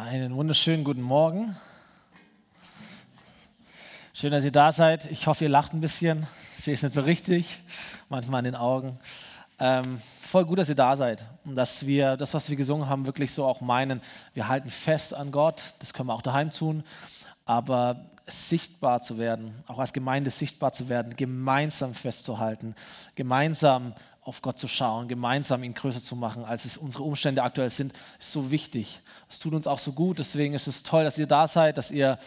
Einen wunderschönen guten Morgen. Schön, dass ihr da seid. Ich hoffe, ihr lacht ein bisschen. Ich sehe es nicht so richtig, manchmal in den Augen. Ähm, voll gut, dass ihr da seid und dass wir das, was wir gesungen haben, wirklich so auch meinen. Wir halten fest an Gott. Das können wir auch daheim tun. Aber sichtbar zu werden, auch als Gemeinde sichtbar zu werden, gemeinsam festzuhalten, gemeinsam auf Gott zu schauen, gemeinsam ihn größer zu machen, als es unsere Umstände aktuell sind, ist so wichtig. Es tut uns auch so gut. Deswegen ist es toll, dass ihr da seid, dass ihr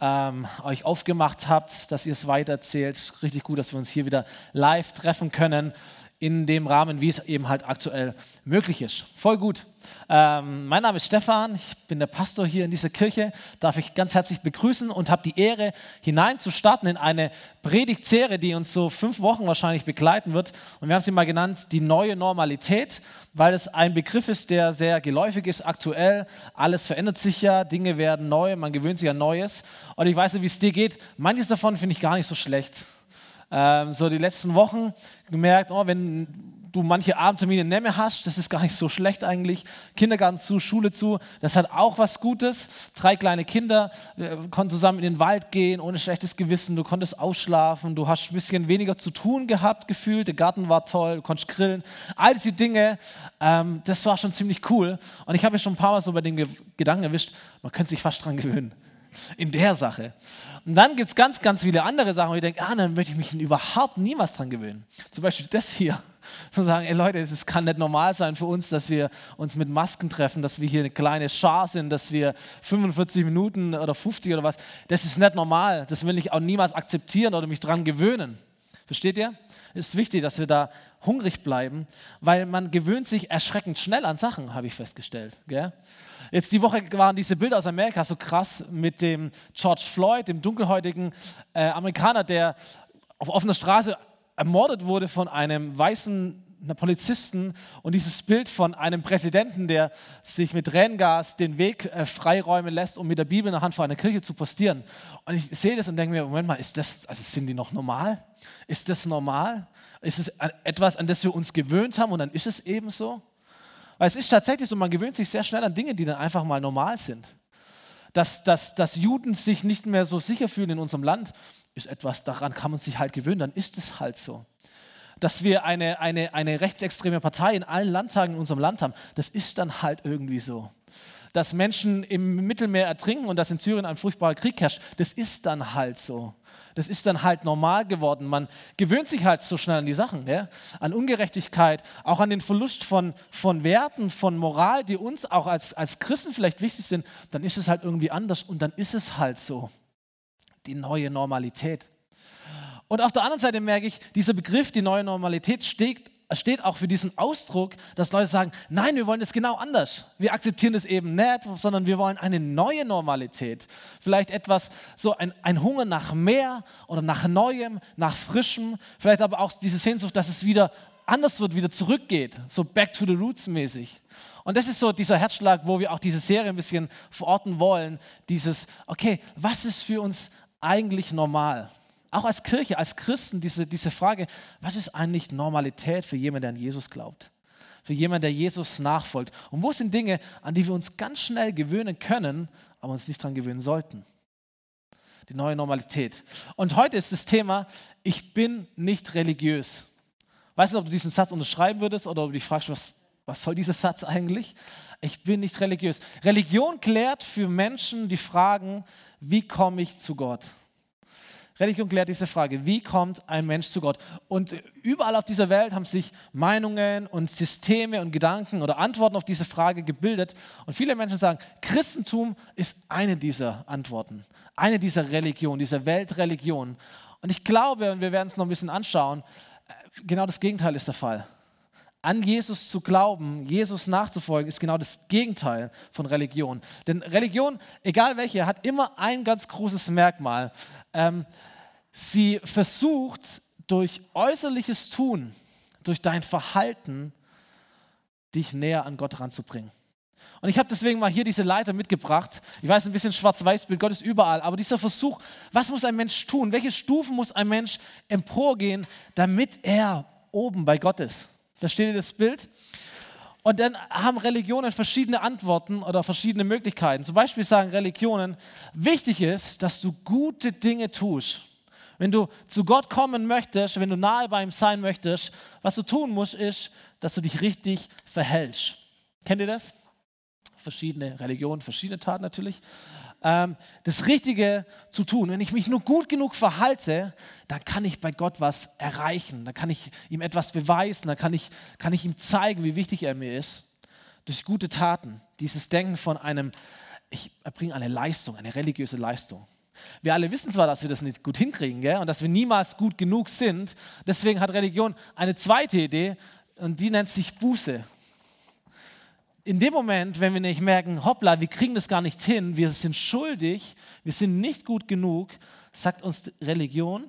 ähm, euch aufgemacht habt, dass ihr es weitererzählt. Richtig gut, dass wir uns hier wieder live treffen können in dem Rahmen, wie es eben halt aktuell möglich ist. Voll gut. Ähm, mein Name ist Stefan, ich bin der Pastor hier in dieser Kirche, darf ich ganz herzlich begrüßen und habe die Ehre, hineinzustarten in eine Predigtserie, die uns so fünf Wochen wahrscheinlich begleiten wird. Und wir haben sie mal genannt, die neue Normalität, weil es ein Begriff ist, der sehr geläufig ist aktuell. Alles verändert sich ja, Dinge werden neu, man gewöhnt sich an Neues. Und ich weiß nicht, wie es dir geht. Manches davon finde ich gar nicht so schlecht ähm, so die letzten Wochen gemerkt, oh, wenn du manche Abendtermine nicht mehr hast, das ist gar nicht so schlecht eigentlich. Kindergarten zu, Schule zu, das hat auch was Gutes. Drei kleine Kinder konnten zusammen in den Wald gehen, ohne schlechtes Gewissen. Du konntest ausschlafen, du hast ein bisschen weniger zu tun gehabt, gefühlt. Der Garten war toll, du konntest grillen. All diese Dinge, ähm, das war schon ziemlich cool. Und ich habe mich schon ein paar Mal so bei den Gedanken erwischt, man könnte sich fast dran gewöhnen in der Sache. Und dann gibt es ganz, ganz viele andere Sachen, wo ich denke, ah, dann möchte ich mich überhaupt niemals dran gewöhnen. Zum Beispiel das hier. Zu sagen, ey Leute, es kann nicht normal sein für uns, dass wir uns mit Masken treffen, dass wir hier eine kleine Schar sind, dass wir 45 Minuten oder 50 oder was, das ist nicht normal. Das will ich auch niemals akzeptieren oder mich dran gewöhnen. Versteht ihr? Es ist wichtig, dass wir da hungrig bleiben, weil man gewöhnt sich erschreckend schnell an Sachen, habe ich festgestellt. Gell? Jetzt die Woche waren diese Bilder aus Amerika so krass mit dem George Floyd, dem dunkelhäutigen äh, Amerikaner, der auf offener Straße ermordet wurde von einem weißen Polizisten und dieses Bild von einem Präsidenten, der sich mit Tränengas den Weg äh, freiräumen lässt, um mit der Bibel in der Hand vor einer Kirche zu postieren. Und ich sehe das und denke mir, Moment mal, ist das, also sind die noch normal? Ist das normal? Ist es etwas, an das wir uns gewöhnt haben und dann ist es eben so? Weil es ist tatsächlich so, man gewöhnt sich sehr schnell an Dinge, die dann einfach mal normal sind. Dass, dass, dass Juden sich nicht mehr so sicher fühlen in unserem Land, ist etwas, daran kann man sich halt gewöhnen, dann ist es halt so. Dass wir eine, eine, eine rechtsextreme Partei in allen Landtagen in unserem Land haben, das ist dann halt irgendwie so. Dass Menschen im Mittelmeer ertrinken und dass in Syrien ein furchtbarer Krieg herrscht, das ist dann halt so. Das ist dann halt normal geworden. Man gewöhnt sich halt so schnell an die Sachen, ja? an Ungerechtigkeit, auch an den Verlust von, von Werten, von Moral, die uns auch als, als Christen vielleicht wichtig sind. Dann ist es halt irgendwie anders und dann ist es halt so. Die neue Normalität. Und auf der anderen Seite merke ich, dieser Begriff, die neue Normalität, steht steht auch für diesen Ausdruck, dass Leute sagen, nein, wir wollen es genau anders. Wir akzeptieren es eben nicht, sondern wir wollen eine neue Normalität. Vielleicht etwas, so ein, ein Hunger nach mehr oder nach Neuem, nach Frischem. Vielleicht aber auch diese Sehnsucht, dass es wieder anders wird, wieder zurückgeht. So back to the roots mäßig. Und das ist so dieser Herzschlag, wo wir auch diese Serie ein bisschen verorten wollen. Dieses, okay, was ist für uns eigentlich normal? Auch als Kirche, als Christen, diese, diese Frage, was ist eigentlich Normalität für jemanden, der an Jesus glaubt? Für jemanden, der Jesus nachfolgt? Und wo sind Dinge, an die wir uns ganz schnell gewöhnen können, aber uns nicht daran gewöhnen sollten? Die neue Normalität. Und heute ist das Thema, ich bin nicht religiös. Weißt du, ob du diesen Satz unterschreiben würdest oder ob du dich fragst, was, was soll dieser Satz eigentlich? Ich bin nicht religiös. Religion klärt für Menschen die Fragen, wie komme ich zu Gott? Religion klärt diese Frage, wie kommt ein Mensch zu Gott? Und überall auf dieser Welt haben sich Meinungen und Systeme und Gedanken oder Antworten auf diese Frage gebildet. Und viele Menschen sagen, Christentum ist eine dieser Antworten, eine dieser Religionen, dieser Weltreligion. Und ich glaube, und wir werden es noch ein bisschen anschauen, äh, genau das Gegenteil ist der Fall. An Jesus zu glauben, Jesus nachzufolgen, ist genau das Gegenteil von Religion. Denn Religion, egal welche, hat immer ein ganz großes Merkmal. Ähm, Sie versucht durch äußerliches Tun, durch dein Verhalten, dich näher an Gott ranzubringen. Und ich habe deswegen mal hier diese Leiter mitgebracht. Ich weiß, ein bisschen Schwarz-Weiß-Bild, Gott ist überall. Aber dieser Versuch, was muss ein Mensch tun? Welche Stufen muss ein Mensch emporgehen, damit er oben bei Gott ist? Versteht ihr das Bild? Und dann haben Religionen verschiedene Antworten oder verschiedene Möglichkeiten. Zum Beispiel sagen Religionen, wichtig ist, dass du gute Dinge tust. Wenn du zu Gott kommen möchtest, wenn du nahe bei ihm sein möchtest, was du tun musst, ist, dass du dich richtig verhältst. Kennt ihr das? Verschiedene Religionen, verschiedene Taten natürlich. Ähm, das Richtige zu tun. Wenn ich mich nur gut genug verhalte, dann kann ich bei Gott was erreichen. Dann kann ich ihm etwas beweisen. Dann kann ich, kann ich ihm zeigen, wie wichtig er mir ist. Durch gute Taten. Dieses Denken von einem, ich erbringe eine Leistung, eine religiöse Leistung. Wir alle wissen zwar, dass wir das nicht gut hinkriegen gell? und dass wir niemals gut genug sind. Deswegen hat Religion eine zweite Idee und die nennt sich Buße in dem Moment, wenn wir nicht merken, hoppla, wir kriegen das gar nicht hin, wir sind schuldig, wir sind nicht gut genug, sagt uns Religion,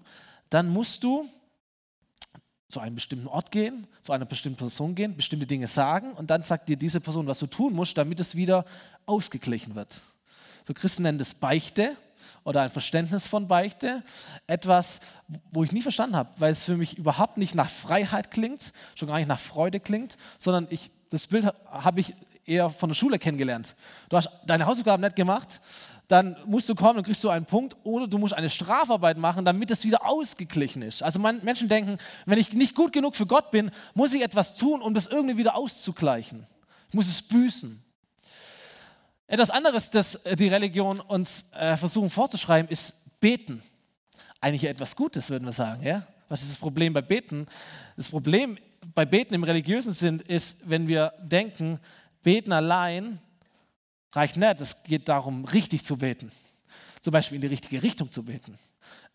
dann musst du zu einem bestimmten Ort gehen, zu einer bestimmten Person gehen, bestimmte Dinge sagen und dann sagt dir diese Person, was du tun musst, damit es wieder ausgeglichen wird. So Christen nennen das Beichte oder ein Verständnis von Beichte. Etwas, wo ich nie verstanden habe, weil es für mich überhaupt nicht nach Freiheit klingt, schon gar nicht nach Freude klingt, sondern ich das Bild habe ich eher von der Schule kennengelernt. Du hast deine Hausaufgaben nicht gemacht, dann musst du kommen und kriegst du einen Punkt oder du musst eine Strafarbeit machen, damit es wieder ausgeglichen ist. Also Menschen denken, wenn ich nicht gut genug für Gott bin, muss ich etwas tun, um das irgendwie wieder auszugleichen. Ich muss es büßen. Etwas anderes, das die Religion uns äh, versuchen vorzuschreiben, ist beten. Eigentlich etwas Gutes, würden wir sagen. Ja? Was ist das Problem bei Beten? Das Problem bei Beten im religiösen Sinn ist, wenn wir denken, Beten allein reicht nicht. Es geht darum, richtig zu beten. Zum Beispiel in die richtige Richtung zu beten,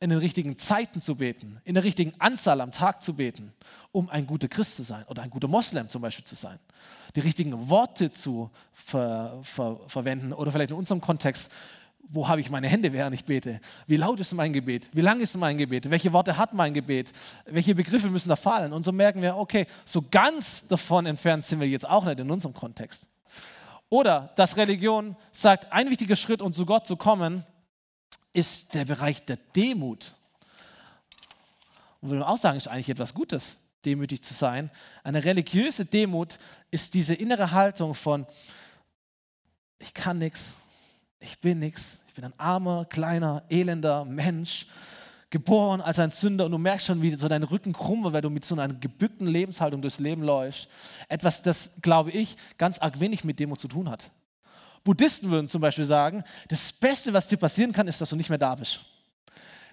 in den richtigen Zeiten zu beten, in der richtigen Anzahl am Tag zu beten, um ein guter Christ zu sein oder ein guter Moslem zum Beispiel zu sein. Die richtigen Worte zu ver ver verwenden oder vielleicht in unserem Kontext wo habe ich meine Hände, während ich bete? Wie laut ist mein Gebet? Wie lang ist mein Gebet? Welche Worte hat mein Gebet? Welche Begriffe müssen da fallen? Und so merken wir, okay, so ganz davon entfernt sind wir jetzt auch nicht in unserem Kontext. Oder dass Religion sagt, ein wichtiger Schritt, um zu Gott zu kommen, ist der Bereich der Demut. Und würde auch sagen, ist eigentlich etwas Gutes, demütig zu sein. Eine religiöse Demut ist diese innere Haltung von, ich kann nichts, ich bin nichts, ich bin ein armer, kleiner, elender Mensch, geboren als ein Sünder und du merkst schon, wie so dein Rücken krumm wird, weil du mit so einer gebückten Lebenshaltung durchs Leben läufst. Etwas, das, glaube ich, ganz arg wenig mit Demo zu tun hat. Buddhisten würden zum Beispiel sagen, das Beste, was dir passieren kann, ist, dass du nicht mehr da bist.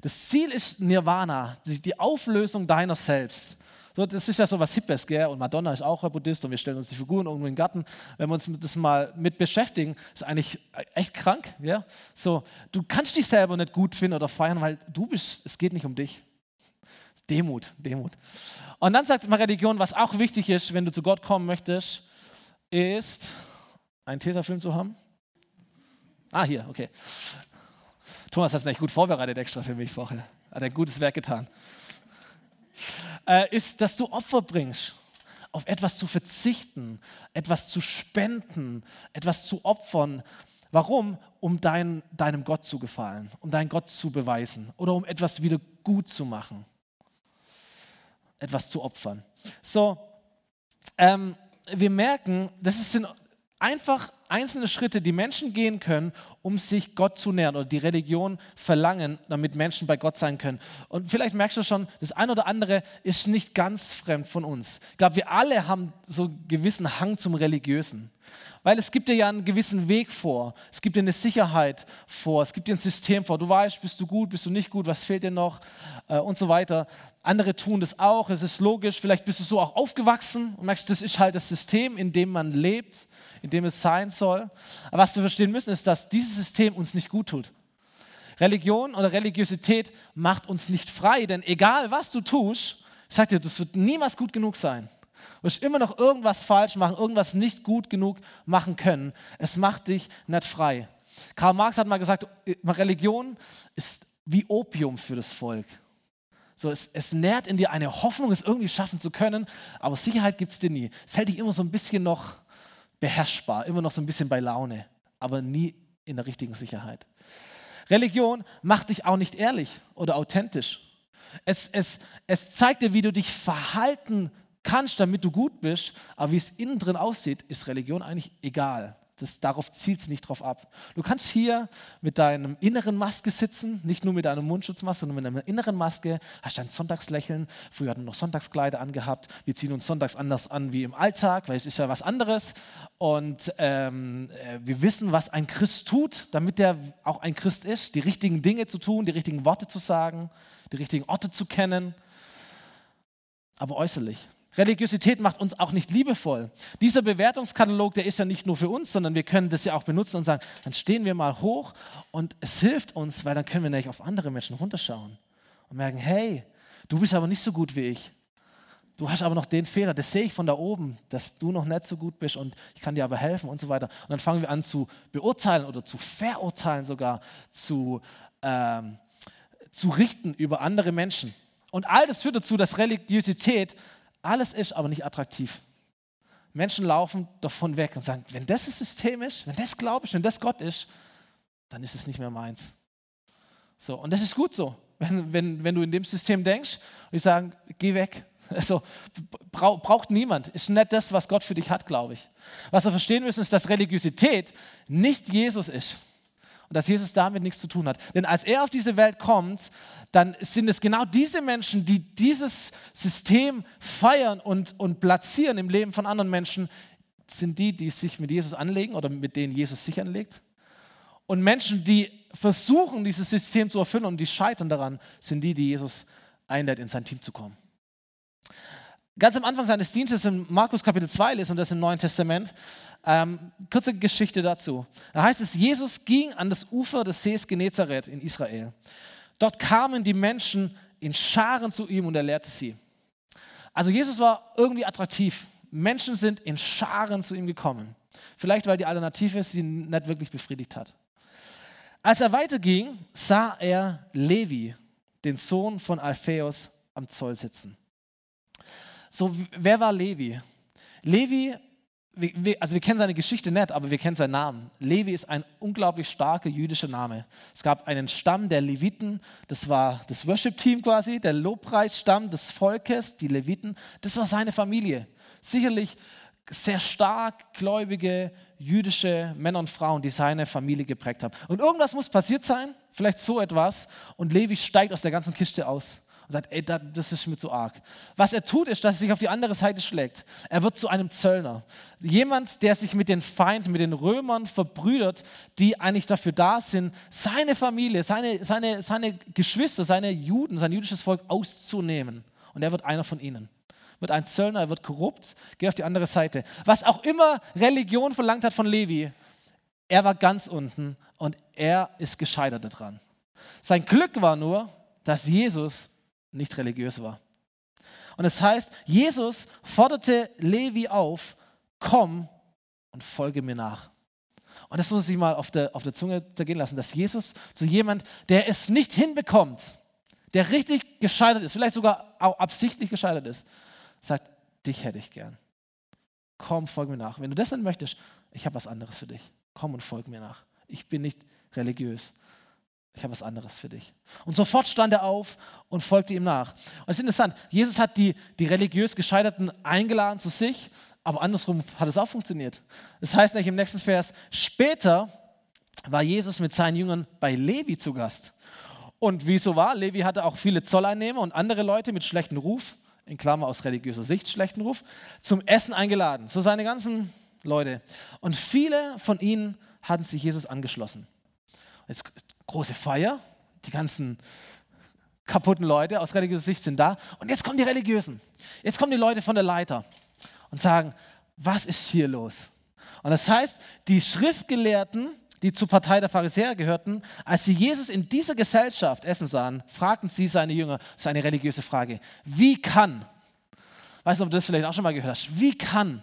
Das Ziel ist Nirvana, die Auflösung deiner selbst. So, das ist ja so was Hippes, gell? Und Madonna ist auch ein Buddhist und wir stellen uns die Figuren irgendwo den Garten. Wenn wir uns das mal mit beschäftigen, ist eigentlich echt krank, ja? So, du kannst dich selber nicht gut finden oder feiern, weil du bist, es geht nicht um dich. Demut, Demut. Und dann sagt mal Religion, was auch wichtig ist, wenn du zu Gott kommen möchtest, ist, einen Tesafilm zu haben. Ah, hier, okay. Thomas hat es nicht gut vorbereitet extra für mich vorher. Hat ein gutes Werk getan äh, ist, dass du Opfer bringst. Auf etwas zu verzichten, etwas zu spenden, etwas zu opfern. Warum? Um dein, deinem Gott zu gefallen, um deinen Gott zu beweisen oder um etwas wieder gut zu machen. Etwas zu opfern. So, ähm, wir merken, das sind einfach einzelne Schritte, die Menschen gehen können, um sich Gott zu nähern oder die Religion verlangen, damit Menschen bei Gott sein können. Und vielleicht merkst du schon, das eine oder andere ist nicht ganz fremd von uns. Ich glaube, wir alle haben so einen gewissen Hang zum Religiösen. Weil es gibt dir ja einen gewissen Weg vor. Es gibt dir eine Sicherheit vor. Es gibt dir ein System vor. Du weißt, bist du gut, bist du nicht gut, was fehlt dir noch äh, und so weiter. Andere tun das auch. Es ist logisch. Vielleicht bist du so auch aufgewachsen und merkst, das ist halt das System, in dem man lebt, in dem es sein soll. Aber was wir verstehen müssen, ist, dass dieses System uns nicht gut tut. Religion oder Religiosität macht uns nicht frei, denn egal was du tust, ich sag dir, das wird niemals gut genug sein. Du wirst immer noch irgendwas falsch machen, irgendwas nicht gut genug machen können. Es macht dich nicht frei. Karl Marx hat mal gesagt, Religion ist wie Opium für das Volk. So, es, es nährt in dir eine Hoffnung, es irgendwie schaffen zu können, aber Sicherheit gibt es dir nie. Es hält dich immer so ein bisschen noch beherrschbar, immer noch so ein bisschen bei Laune, aber nie in der richtigen Sicherheit. Religion macht dich auch nicht ehrlich oder authentisch. Es, es, es zeigt dir, wie du dich verhalten kannst, damit du gut bist, aber wie es innen drin aussieht, ist Religion eigentlich egal. Das, darauf zielt es nicht drauf ab. Du kannst hier mit deinem inneren Maske sitzen, nicht nur mit deiner Mundschutzmaske, sondern mit deiner inneren Maske, hast dein Sonntagslächeln. Früher hatten wir noch Sonntagskleider angehabt. Wir ziehen uns sonntags anders an wie im Alltag, weil es ist ja was anderes. Und ähm, äh, wir wissen, was ein Christ tut, damit er auch ein Christ ist. Die richtigen Dinge zu tun, die richtigen Worte zu sagen, die richtigen Orte zu kennen. Aber äußerlich. Religiosität macht uns auch nicht liebevoll. Dieser Bewertungskatalog, der ist ja nicht nur für uns, sondern wir können das ja auch benutzen und sagen, dann stehen wir mal hoch und es hilft uns, weil dann können wir nämlich auf andere Menschen runterschauen und merken, hey, du bist aber nicht so gut wie ich. Du hast aber noch den Fehler, das sehe ich von da oben, dass du noch nicht so gut bist und ich kann dir aber helfen und so weiter. Und dann fangen wir an zu beurteilen oder zu verurteilen sogar, zu, ähm, zu richten über andere Menschen. Und all das führt dazu, dass Religiosität alles ist, aber nicht attraktiv. Menschen laufen davon weg und sagen, wenn das ist, wenn das Glaube ist, wenn das Gott ist, dann ist es nicht mehr meins. So, und das ist gut so, wenn, wenn, wenn du in dem System denkst und ich sage, geh weg. Also, brauch, braucht niemand. Ist nicht das, was Gott für dich hat, glaube ich. Was wir verstehen müssen, ist, dass Religiosität nicht Jesus ist und dass Jesus damit nichts zu tun hat. Denn als er auf diese Welt kommt, dann sind es genau diese Menschen, die dieses System feiern und, und platzieren im Leben von anderen Menschen, sind die, die sich mit Jesus anlegen oder mit denen Jesus sich anlegt. Und Menschen, die versuchen, dieses System zu erfüllen und die scheitern daran, sind die, die Jesus einlädt, in sein Team zu kommen. Ganz am Anfang seines Dienstes in Markus Kapitel 2 lesen und das im Neuen Testament. Ähm, kurze Geschichte dazu. Da heißt es, Jesus ging an das Ufer des Sees Genezareth in Israel. Dort kamen die Menschen in Scharen zu ihm und er lehrte sie. Also Jesus war irgendwie attraktiv. Menschen sind in Scharen zu ihm gekommen. Vielleicht weil die Alternative sie nicht wirklich befriedigt hat. Als er weiterging, sah er Levi, den Sohn von Alphaeus, am Zoll sitzen. So, wer war Levi? Levi, also wir kennen seine Geschichte nicht, aber wir kennen seinen Namen. Levi ist ein unglaublich starker jüdischer Name. Es gab einen Stamm der Leviten, das war das Worship-Team quasi, der Lobpreisstamm des Volkes, die Leviten, das war seine Familie. Sicherlich sehr stark gläubige jüdische Männer und Frauen, die seine Familie geprägt haben. Und irgendwas muss passiert sein, vielleicht so etwas, und Levi steigt aus der ganzen Kiste aus sagt, ey, das ist mir zu arg. Was er tut, ist, dass er sich auf die andere Seite schlägt. Er wird zu einem Zöllner. Jemand, der sich mit den Feinden, mit den Römern verbrüdert, die eigentlich dafür da sind, seine Familie, seine, seine, seine Geschwister, seine Juden, sein jüdisches Volk auszunehmen. Und er wird einer von ihnen. Wird ein Zöllner, er wird korrupt, geht auf die andere Seite. Was auch immer Religion verlangt hat von Levi, er war ganz unten und er ist gescheitert daran. Sein Glück war nur, dass Jesus nicht religiös war. Und es das heißt, Jesus forderte Levi auf, komm und folge mir nach. Und das muss ich mal auf der, auf der Zunge zergehen lassen, dass Jesus zu jemand, der es nicht hinbekommt, der richtig gescheitert ist, vielleicht sogar auch absichtlich gescheitert ist, sagt, dich hätte ich gern. Komm, folge mir nach. Wenn du das nicht möchtest, ich habe was anderes für dich. Komm und folge mir nach. Ich bin nicht religiös ich habe was anderes für dich. Und sofort stand er auf und folgte ihm nach. Und es ist interessant, Jesus hat die, die religiös Gescheiterten eingeladen zu sich, aber andersrum hat es auch funktioniert. Das heißt nämlich im nächsten Vers, später war Jesus mit seinen Jüngern bei Levi zu Gast. Und wie es so war, Levi hatte auch viele Zolleinnehmer und andere Leute mit schlechtem Ruf, in Klammer aus religiöser Sicht schlechten Ruf, zum Essen eingeladen, so seine ganzen Leute. Und viele von ihnen hatten sich Jesus angeschlossen. Jetzt große Feier, die ganzen kaputten Leute aus religiöser Sicht sind da. Und jetzt kommen die Religiösen. Jetzt kommen die Leute von der Leiter und sagen, was ist hier los? Und das heißt, die Schriftgelehrten, die zur Partei der Pharisäer gehörten, als sie Jesus in dieser Gesellschaft essen sahen, fragten sie seine Jünger, das ist eine religiöse Frage, wie kann, weißt du, ob du das vielleicht auch schon mal gehört hast, wie kann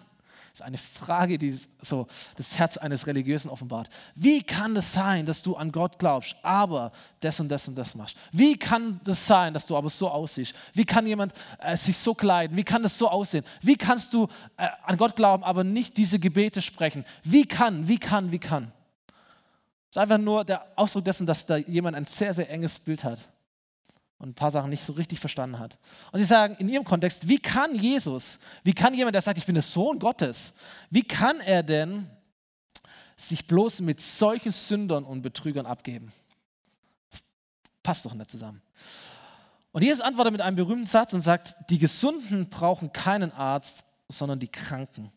das ist eine Frage, die so das Herz eines Religiösen offenbart. Wie kann es sein, dass du an Gott glaubst, aber das und das und das machst? Wie kann das sein, dass du aber so aussiehst? Wie kann jemand äh, sich so kleiden? Wie kann das so aussehen? Wie kannst du äh, an Gott glauben, aber nicht diese Gebete sprechen? Wie kann, wie kann, wie kann? Das ist einfach nur der Ausdruck dessen, dass da jemand ein sehr, sehr enges Bild hat und ein paar Sachen nicht so richtig verstanden hat. Und sie sagen in ihrem Kontext, wie kann Jesus, wie kann jemand, der sagt, ich bin der Sohn Gottes, wie kann er denn sich bloß mit solchen Sündern und Betrügern abgeben? Passt doch nicht zusammen. Und Jesus antwortet mit einem berühmten Satz und sagt, die Gesunden brauchen keinen Arzt, sondern die Kranken.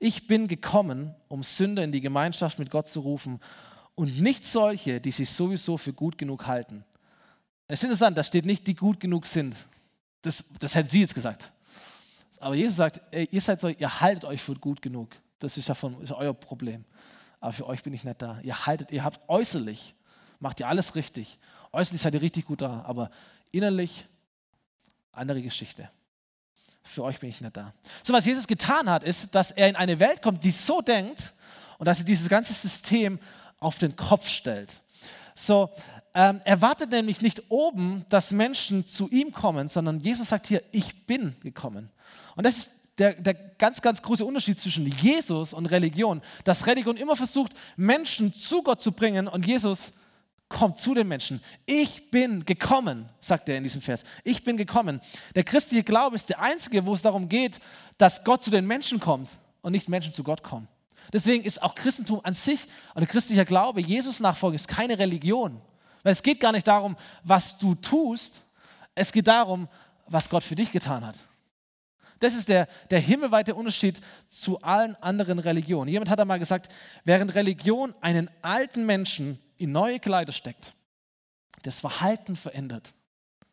Ich bin gekommen, um Sünder in die Gemeinschaft mit Gott zu rufen und nicht solche, die sich sowieso für gut genug halten. Es ist interessant, da steht nicht, die gut genug sind. Das, das hätten Sie jetzt gesagt. Aber Jesus sagt, ey, ihr seid so, ihr haltet euch für gut genug. Das ist ja von, ist euer Problem. Aber für euch bin ich nicht da. Ihr haltet, ihr habt äußerlich, macht ihr alles richtig. Äußerlich seid ihr richtig gut da, aber innerlich andere Geschichte. Für euch bin ich nicht da. So, was Jesus getan hat, ist, dass er in eine Welt kommt, die so denkt und dass er dieses ganze System auf den Kopf stellt. So, ähm, er wartet nämlich nicht oben, dass Menschen zu ihm kommen, sondern Jesus sagt hier, ich bin gekommen. Und das ist der, der, ganz, ganz große Unterschied zwischen Jesus und Religion, dass Religion immer versucht, Menschen zu Gott zu bringen und Jesus kommt zu den Menschen. Ich bin gekommen, sagt er in diesem Vers. Ich bin gekommen. Der christliche Glaube ist der einzige, wo es darum geht, dass Gott zu den Menschen kommt und nicht Menschen zu Gott kommen. Deswegen ist auch Christentum an sich oder christlicher Glaube, Jesus nachfolgen, ist keine Religion. Weil es geht gar nicht darum, was du tust, es geht darum, was Gott für dich getan hat. Das ist der, der himmelweite Unterschied zu allen anderen Religionen. Jemand hat einmal gesagt, während Religion einen alten Menschen in neue Kleider steckt, das Verhalten verändert,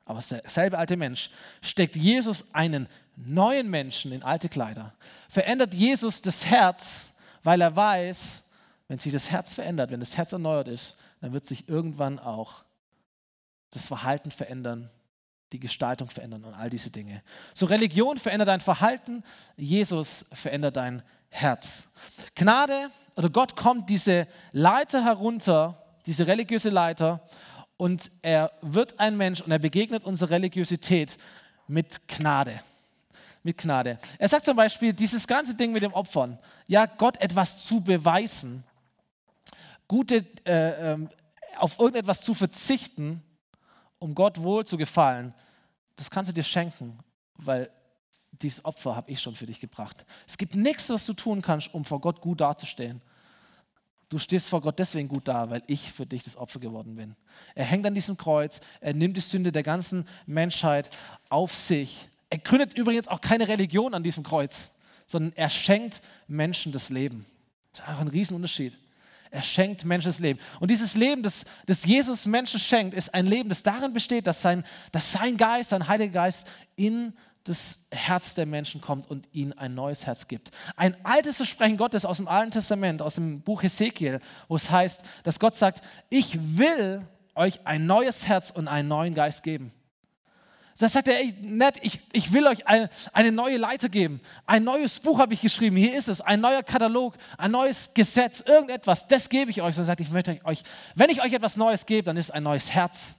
aber es ist derselbe alte Mensch, steckt Jesus einen neuen Menschen in alte Kleider. Verändert Jesus das Herz, weil er weiß, wenn sich das Herz verändert, wenn das Herz erneuert ist, dann wird sich irgendwann auch das Verhalten verändern, die Gestaltung verändern und all diese Dinge. So Religion verändert dein Verhalten, Jesus verändert dein Herz. Gnade oder Gott kommt diese Leiter herunter, diese religiöse Leiter und er wird ein Mensch und er begegnet unserer Religiosität mit Gnade mit Gnade. Er sagt zum Beispiel, dieses ganze Ding mit dem Opfern, ja, Gott etwas zu beweisen, gute, äh, äh, auf irgendetwas zu verzichten, um Gott wohl zu gefallen, das kannst du dir schenken, weil dieses Opfer habe ich schon für dich gebracht. Es gibt nichts, was du tun kannst, um vor Gott gut dazustehen. Du stehst vor Gott deswegen gut da, weil ich für dich das Opfer geworden bin. Er hängt an diesem Kreuz, er nimmt die Sünde der ganzen Menschheit auf sich er gründet übrigens auch keine Religion an diesem Kreuz, sondern er schenkt Menschen das Leben. Das ist einfach ein Riesenunterschied. Er schenkt Menschen das Leben. Und dieses Leben, das, das Jesus Menschen schenkt, ist ein Leben, das darin besteht, dass sein, dass sein Geist, sein Heiliger Geist in das Herz der Menschen kommt und ihnen ein neues Herz gibt. Ein altes Versprechen Gottes aus dem Alten Testament, aus dem Buch Hesekiel, wo es heißt, dass Gott sagt, ich will euch ein neues Herz und einen neuen Geist geben. Das sagt er, ey, nett, ich, ich will euch eine, eine neue Leiter geben. Ein neues Buch habe ich geschrieben, hier ist es, ein neuer Katalog, ein neues Gesetz, irgendetwas, das gebe ich euch. Er sagt, ich möchte euch, wenn ich euch etwas Neues gebe, dann ist ein neues Herz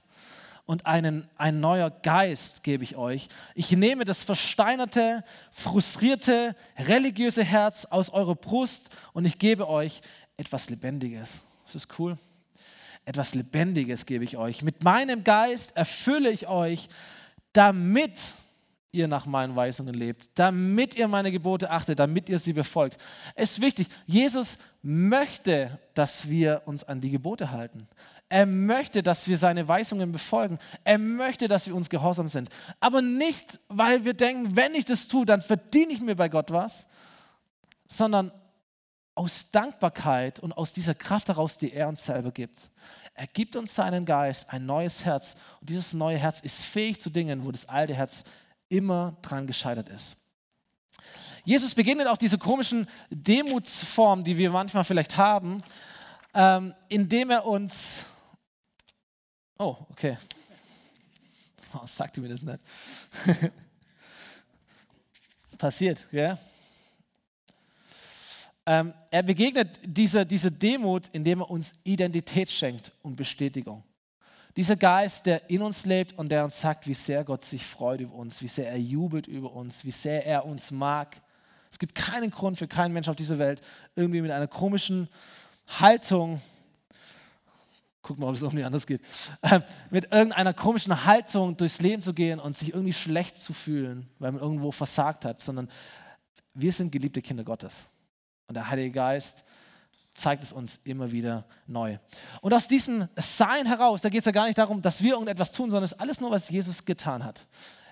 und einen, ein neuer Geist gebe ich euch. Ich nehme das versteinerte, frustrierte, religiöse Herz aus eurer Brust und ich gebe euch etwas Lebendiges. Das ist cool. Etwas Lebendiges gebe ich euch. Mit meinem Geist erfülle ich euch damit ihr nach meinen Weisungen lebt, damit ihr meine Gebote achtet, damit ihr sie befolgt. Es ist wichtig, Jesus möchte, dass wir uns an die Gebote halten. Er möchte, dass wir seine Weisungen befolgen. Er möchte, dass wir uns gehorsam sind. Aber nicht, weil wir denken, wenn ich das tue, dann verdiene ich mir bei Gott was, sondern aus Dankbarkeit und aus dieser Kraft heraus, die er uns selber gibt. Er gibt uns seinen Geist, ein neues Herz. Und dieses neue Herz ist fähig zu Dingen, wo das alte Herz immer dran gescheitert ist. Jesus begegnet auch diese komischen Demutsformen, die wir manchmal vielleicht haben, ähm, indem er uns. Oh, okay. Oh, sagte mir das nicht. Passiert, ja? Ähm, er begegnet dieser, dieser Demut, indem er uns Identität schenkt und Bestätigung. Dieser Geist, der in uns lebt und der uns sagt, wie sehr Gott sich freut über uns, wie sehr er jubelt über uns, wie sehr er uns mag. Es gibt keinen Grund für keinen Menschen auf dieser Welt, irgendwie mit einer komischen Haltung guck mal, ob es irgendwie anders geht, ähm, mit irgendeiner komischen Haltung durchs Leben zu gehen und sich irgendwie schlecht zu fühlen, weil man irgendwo versagt hat, sondern wir sind geliebte Kinder Gottes. Und der Heilige Geist zeigt es uns immer wieder neu. Und aus diesem Sein heraus, da geht es ja gar nicht darum, dass wir irgendetwas tun, sondern es ist alles nur, was Jesus getan hat.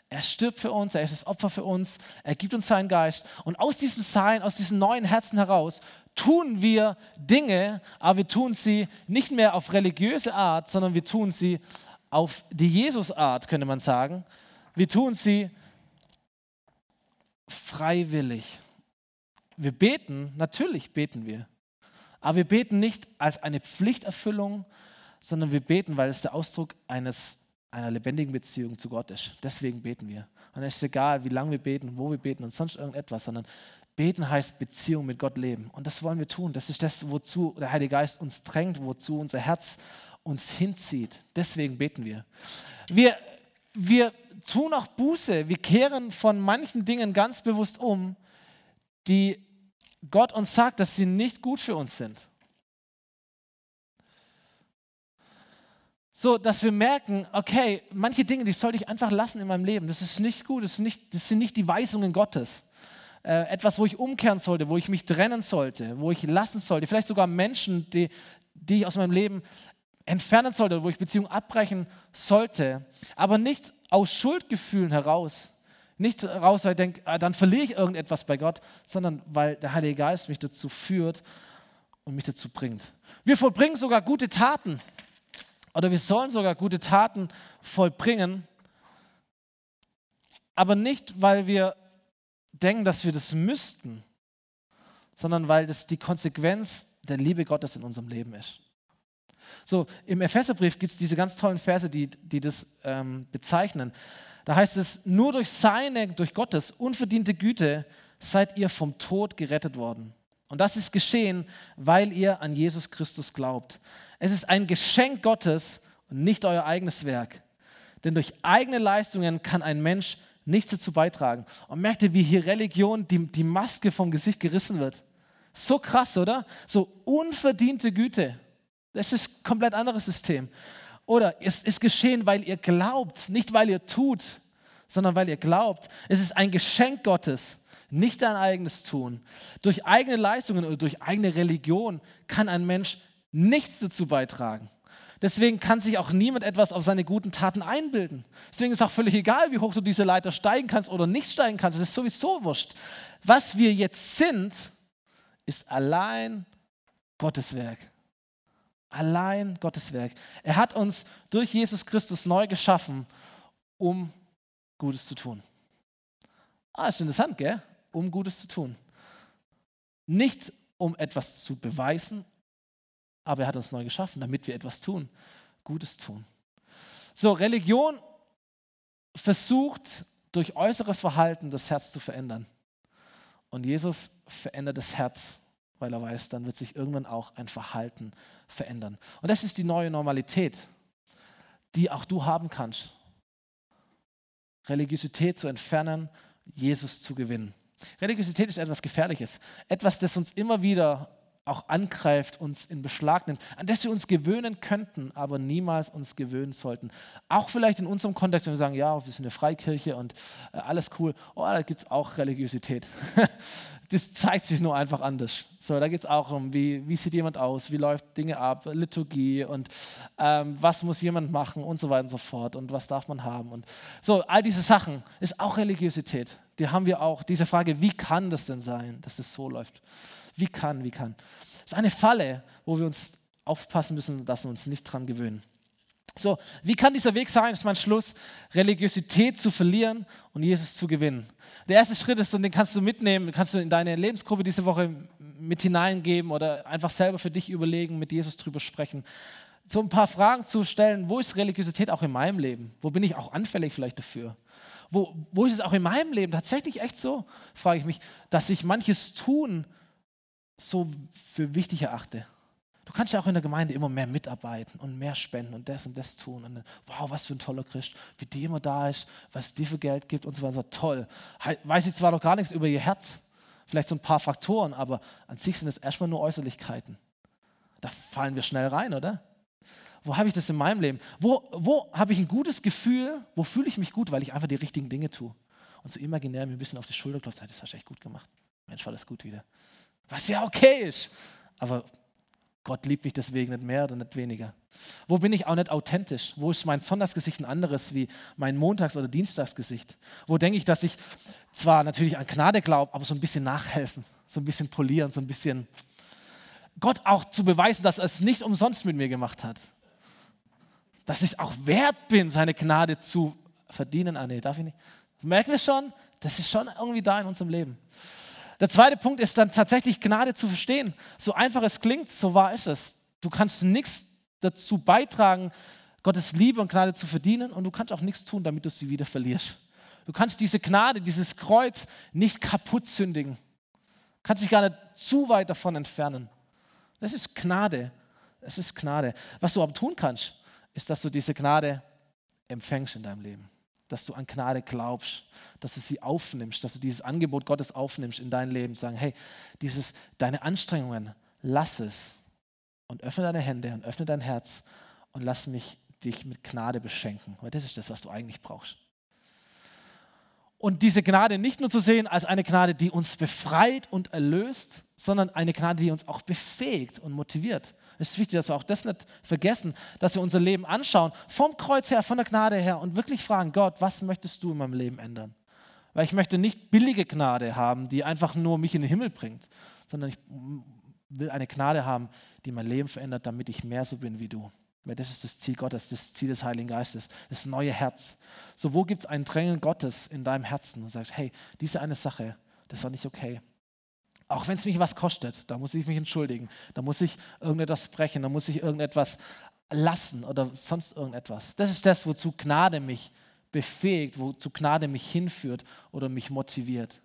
Er stirbt für uns, er ist das Opfer für uns, er gibt uns seinen Geist. Und aus diesem Sein, aus diesem neuen Herzen heraus, tun wir Dinge, aber wir tun sie nicht mehr auf religiöse Art, sondern wir tun sie auf die Jesus-Art, könnte man sagen. Wir tun sie freiwillig. Wir beten, natürlich beten wir. Aber wir beten nicht als eine Pflichterfüllung, sondern wir beten, weil es der Ausdruck eines, einer lebendigen Beziehung zu Gott ist. Deswegen beten wir. Und es ist egal, wie lange wir beten, wo wir beten und sonst irgendetwas, sondern beten heißt Beziehung mit Gott leben. Und das wollen wir tun. Das ist das, wozu der Heilige Geist uns drängt, wozu unser Herz uns hinzieht. Deswegen beten wir. Wir, wir tun auch Buße. Wir kehren von manchen Dingen ganz bewusst um, die Gott uns sagt, dass sie nicht gut für uns sind. So, dass wir merken, okay, manche Dinge, die sollte ich einfach lassen in meinem Leben. Das ist nicht gut, das, nicht, das sind nicht die Weisungen Gottes. Äh, etwas, wo ich umkehren sollte, wo ich mich trennen sollte, wo ich lassen sollte. Vielleicht sogar Menschen, die, die ich aus meinem Leben entfernen sollte, wo ich Beziehungen abbrechen sollte. Aber nicht aus Schuldgefühlen heraus, nicht raus, weil ich denke, ah, dann verliere ich irgendetwas bei Gott, sondern weil der Heilige Geist mich dazu führt und mich dazu bringt. Wir vollbringen sogar gute Taten oder wir sollen sogar gute Taten vollbringen, aber nicht, weil wir denken, dass wir das müssten, sondern weil das die Konsequenz der Liebe Gottes in unserem Leben ist. So, im Epheserbrief gibt es diese ganz tollen Verse, die, die das ähm, bezeichnen. Da heißt es, nur durch seine, durch Gottes unverdiente Güte seid ihr vom Tod gerettet worden. Und das ist geschehen, weil ihr an Jesus Christus glaubt. Es ist ein Geschenk Gottes und nicht euer eigenes Werk. Denn durch eigene Leistungen kann ein Mensch nichts dazu beitragen. Und merkt ihr, wie hier Religion die, die Maske vom Gesicht gerissen wird? So krass, oder? So unverdiente Güte. Das ist ein komplett anderes System. Oder es ist geschehen, weil ihr glaubt, nicht weil ihr tut, sondern weil ihr glaubt. Es ist ein Geschenk Gottes, nicht dein eigenes Tun. Durch eigene Leistungen oder durch eigene Religion kann ein Mensch nichts dazu beitragen. Deswegen kann sich auch niemand etwas auf seine guten Taten einbilden. Deswegen ist auch völlig egal, wie hoch du diese Leiter steigen kannst oder nicht steigen kannst. Es ist sowieso wurscht. Was wir jetzt sind, ist allein Gottes Werk. Allein Gottes Werk. Er hat uns durch Jesus Christus neu geschaffen, um Gutes zu tun. Ah, ist interessant, gell? Um Gutes zu tun. Nicht um etwas zu beweisen, aber er hat uns neu geschaffen, damit wir etwas tun, Gutes tun. So, Religion versucht durch äußeres Verhalten das Herz zu verändern. Und Jesus verändert das Herz weil er weiß, dann wird sich irgendwann auch ein Verhalten verändern. Und das ist die neue Normalität, die auch du haben kannst. Religiosität zu entfernen, Jesus zu gewinnen. Religiosität ist etwas Gefährliches, etwas, das uns immer wieder auch angreift, uns in Beschlag nimmt, an das wir uns gewöhnen könnten, aber niemals uns gewöhnen sollten. Auch vielleicht in unserem Kontext, wenn wir sagen, ja, wir sind eine Freikirche und äh, alles cool, oh, da gibt es auch Religiosität. das zeigt sich nur einfach anders. So, da geht es auch um, wie, wie sieht jemand aus, wie läuft Dinge ab, Liturgie und ähm, was muss jemand machen und so weiter und so fort und was darf man haben. Und so, all diese Sachen ist auch Religiosität. Die haben wir auch. Diese Frage, wie kann das denn sein, dass es so läuft? Wie kann, wie kann? Das ist eine Falle, wo wir uns aufpassen müssen, dass wir uns nicht dran gewöhnen. So, wie kann dieser Weg sein, ist mein Schluss, Religiosität zu verlieren und Jesus zu gewinnen? Der erste Schritt ist, und den kannst du mitnehmen, kannst du in deine Lebensgruppe diese Woche mit hineingeben oder einfach selber für dich überlegen, mit Jesus drüber sprechen. So ein paar Fragen zu stellen, wo ist Religiosität auch in meinem Leben? Wo bin ich auch anfällig vielleicht dafür? Wo, wo ist es auch in meinem Leben tatsächlich echt so, frage ich mich, dass ich manches tun so für wichtig erachte. Du kannst ja auch in der Gemeinde immer mehr mitarbeiten und mehr spenden und das und das tun. Und wow, was für ein toller Christ, wie die immer da ist, was die für Geld gibt und so weiter. Toll. Weiß ich zwar noch gar nichts über ihr Herz, vielleicht so ein paar Faktoren, aber an sich sind es erstmal nur Äußerlichkeiten. Da fallen wir schnell rein, oder? Wo habe ich das in meinem Leben? Wo, wo habe ich ein gutes Gefühl? Wo fühle ich mich gut, weil ich einfach die richtigen Dinge tue? Und so imaginär mir ein bisschen auf die Schulter klopft, das hast du echt gut gemacht. Mensch, war das gut wieder. Was ja okay ist. Aber Gott liebt mich deswegen nicht mehr oder nicht weniger. Wo bin ich auch nicht authentisch? Wo ist mein Sonntagsgesicht ein anderes wie mein Montags- oder Dienstagsgesicht? Wo denke ich, dass ich zwar natürlich an Gnade glaube, aber so ein bisschen nachhelfen, so ein bisschen polieren, so ein bisschen Gott auch zu beweisen, dass er es nicht umsonst mit mir gemacht hat. Dass ich es auch wert bin, seine Gnade zu verdienen. Ah, nee, darf ich nicht. Merken wir schon, das ist schon irgendwie da in unserem Leben. Der zweite Punkt ist dann tatsächlich Gnade zu verstehen. So einfach es klingt, so wahr ist es. Du kannst nichts dazu beitragen, Gottes Liebe und Gnade zu verdienen und du kannst auch nichts tun, damit du sie wieder verlierst. Du kannst diese Gnade, dieses Kreuz nicht kaputt sündigen. Du kannst dich gar nicht zu weit davon entfernen. Das ist Gnade. Es ist Gnade. Was du aber tun kannst, ist, dass du diese Gnade empfängst in deinem Leben. Dass du an Gnade glaubst, dass du sie aufnimmst, dass du dieses Angebot Gottes aufnimmst in dein Leben. Sagen, hey, dieses, deine Anstrengungen, lass es und öffne deine Hände und öffne dein Herz und lass mich dich mit Gnade beschenken. Weil das ist das, was du eigentlich brauchst. Und diese Gnade nicht nur zu sehen als eine Gnade, die uns befreit und erlöst, sondern eine Gnade, die uns auch befähigt und motiviert. Es ist wichtig, dass wir auch das nicht vergessen, dass wir unser Leben anschauen, vom Kreuz her, von der Gnade her und wirklich fragen, Gott, was möchtest du in meinem Leben ändern? Weil ich möchte nicht billige Gnade haben, die einfach nur mich in den Himmel bringt, sondern ich will eine Gnade haben, die mein Leben verändert, damit ich mehr so bin wie du. Weil das ist das Ziel Gottes, das Ziel des Heiligen Geistes, das neue Herz. So, wo gibt es ein Drängen Gottes in deinem Herzen und sagst, hey, diese eine Sache, das war nicht okay. Auch wenn es mich was kostet, da muss ich mich entschuldigen, da muss ich irgendetwas brechen, da muss ich irgendetwas lassen oder sonst irgendetwas. Das ist das, wozu Gnade mich befähigt, wozu Gnade mich hinführt oder mich motiviert.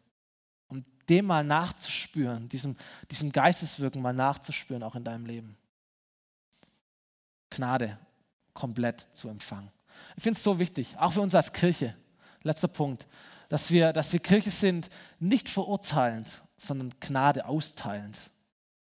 Um dem mal nachzuspüren, diesem, diesem Geisteswirken mal nachzuspüren, auch in deinem Leben. Gnade komplett zu empfangen. Ich finde es so wichtig, auch für uns als Kirche, letzter Punkt, dass wir, dass wir Kirche sind, nicht verurteilend, sondern Gnade austeilend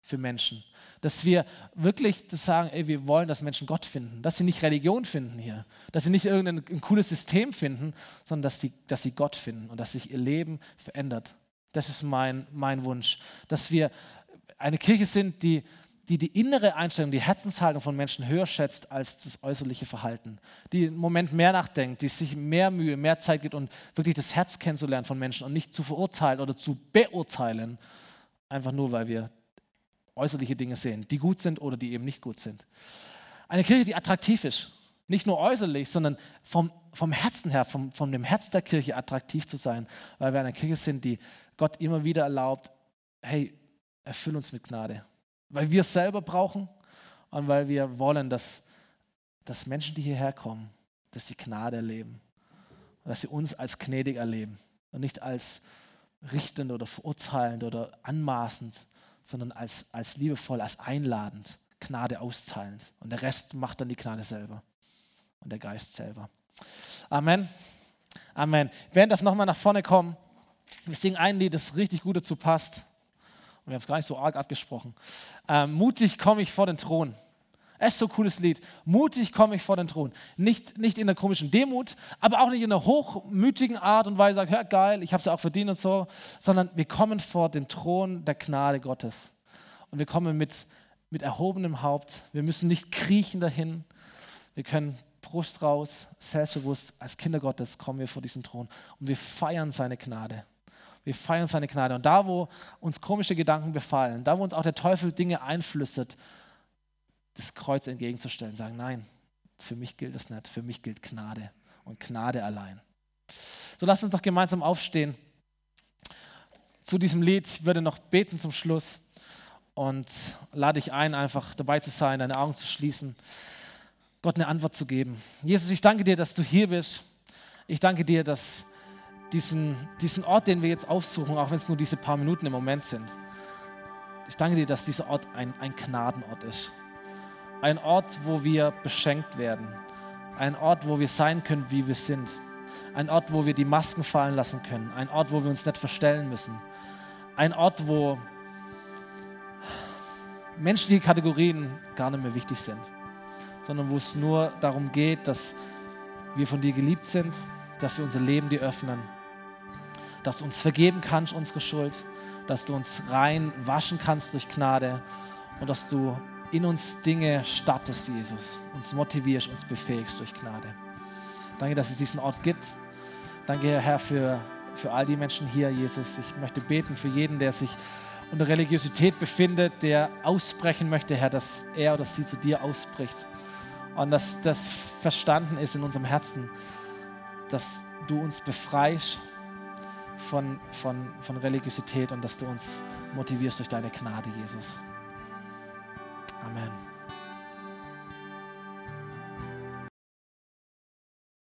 für Menschen. Dass wir wirklich das sagen, ey, wir wollen, dass Menschen Gott finden, dass sie nicht Religion finden hier, dass sie nicht irgendein ein cooles System finden, sondern dass sie, dass sie Gott finden und dass sich ihr Leben verändert. Das ist mein, mein Wunsch, dass wir eine Kirche sind, die, die die innere Einstellung, die Herzenshaltung von Menschen höher schätzt als das äußerliche Verhalten, die im Moment mehr nachdenkt, die sich mehr Mühe, mehr Zeit gibt und wirklich das Herz kennenzulernen von Menschen und nicht zu verurteilen oder zu beurteilen, einfach nur weil wir äußerliche Dinge sehen, die gut sind oder die eben nicht gut sind. Eine Kirche, die attraktiv ist, nicht nur äußerlich, sondern vom, vom Herzen her, vom, von dem Herz der Kirche attraktiv zu sein, weil wir eine Kirche sind, die Gott immer wieder erlaubt, hey, erfüll uns mit Gnade weil wir es selber brauchen und weil wir wollen, dass, dass Menschen, die hierher kommen, dass sie Gnade erleben und dass sie uns als gnädig erleben und nicht als richtend oder verurteilend oder anmaßend, sondern als, als liebevoll, als einladend, Gnade austeilend. Und der Rest macht dann die Gnade selber und der Geist selber. Amen. Amen. Während darf nochmal nach vorne kommen. Wir singen ein Lied, das richtig gut dazu passt wir haben es gar nicht so arg abgesprochen. Ähm, mutig komme ich vor den Thron. Es ist so ein cooles Lied. Mutig komme ich vor den Thron. Nicht, nicht in der komischen Demut, aber auch nicht in einer hochmütigen Art und Weise, sagen, ja geil, ich habe es ja auch verdient und so, sondern wir kommen vor den Thron der Gnade Gottes. Und wir kommen mit, mit erhobenem Haupt. Wir müssen nicht kriechen dahin. Wir können Brust raus, selbstbewusst, als Kinder Gottes kommen wir vor diesen Thron und wir feiern seine Gnade. Wir feiern seine Gnade. Und da, wo uns komische Gedanken befallen, da, wo uns auch der Teufel Dinge einflüstert, das Kreuz entgegenzustellen, sagen, nein, für mich gilt es nicht, für mich gilt Gnade und Gnade allein. So lasst uns doch gemeinsam aufstehen zu diesem Lied. Ich würde noch beten zum Schluss und lade dich ein, einfach dabei zu sein, deine Augen zu schließen, Gott eine Antwort zu geben. Jesus, ich danke dir, dass du hier bist. Ich danke dir, dass diesen, diesen Ort, den wir jetzt aufsuchen, auch wenn es nur diese paar Minuten im Moment sind. Ich danke dir, dass dieser Ort ein, ein Gnadenort ist. Ein Ort, wo wir beschenkt werden. Ein Ort, wo wir sein können, wie wir sind. Ein Ort, wo wir die Masken fallen lassen können. Ein Ort, wo wir uns nicht verstellen müssen. Ein Ort, wo menschliche Kategorien gar nicht mehr wichtig sind, sondern wo es nur darum geht, dass wir von dir geliebt sind, dass wir unser Leben dir öffnen, dass du uns vergeben kannst, unsere Schuld, dass du uns rein waschen kannst durch Gnade und dass du in uns Dinge stattest, Jesus, uns motivierst, uns befähigst durch Gnade. Danke, dass es diesen Ort gibt. Danke, Herr, für, für all die Menschen hier, Jesus. Ich möchte beten für jeden, der sich unter Religiosität befindet, der ausbrechen möchte, Herr, dass er oder sie zu dir ausbricht. Und dass das verstanden ist in unserem Herzen, dass du uns befreist von, von, von Religiosität und dass du uns motivierst durch deine Gnade, Jesus. Amen.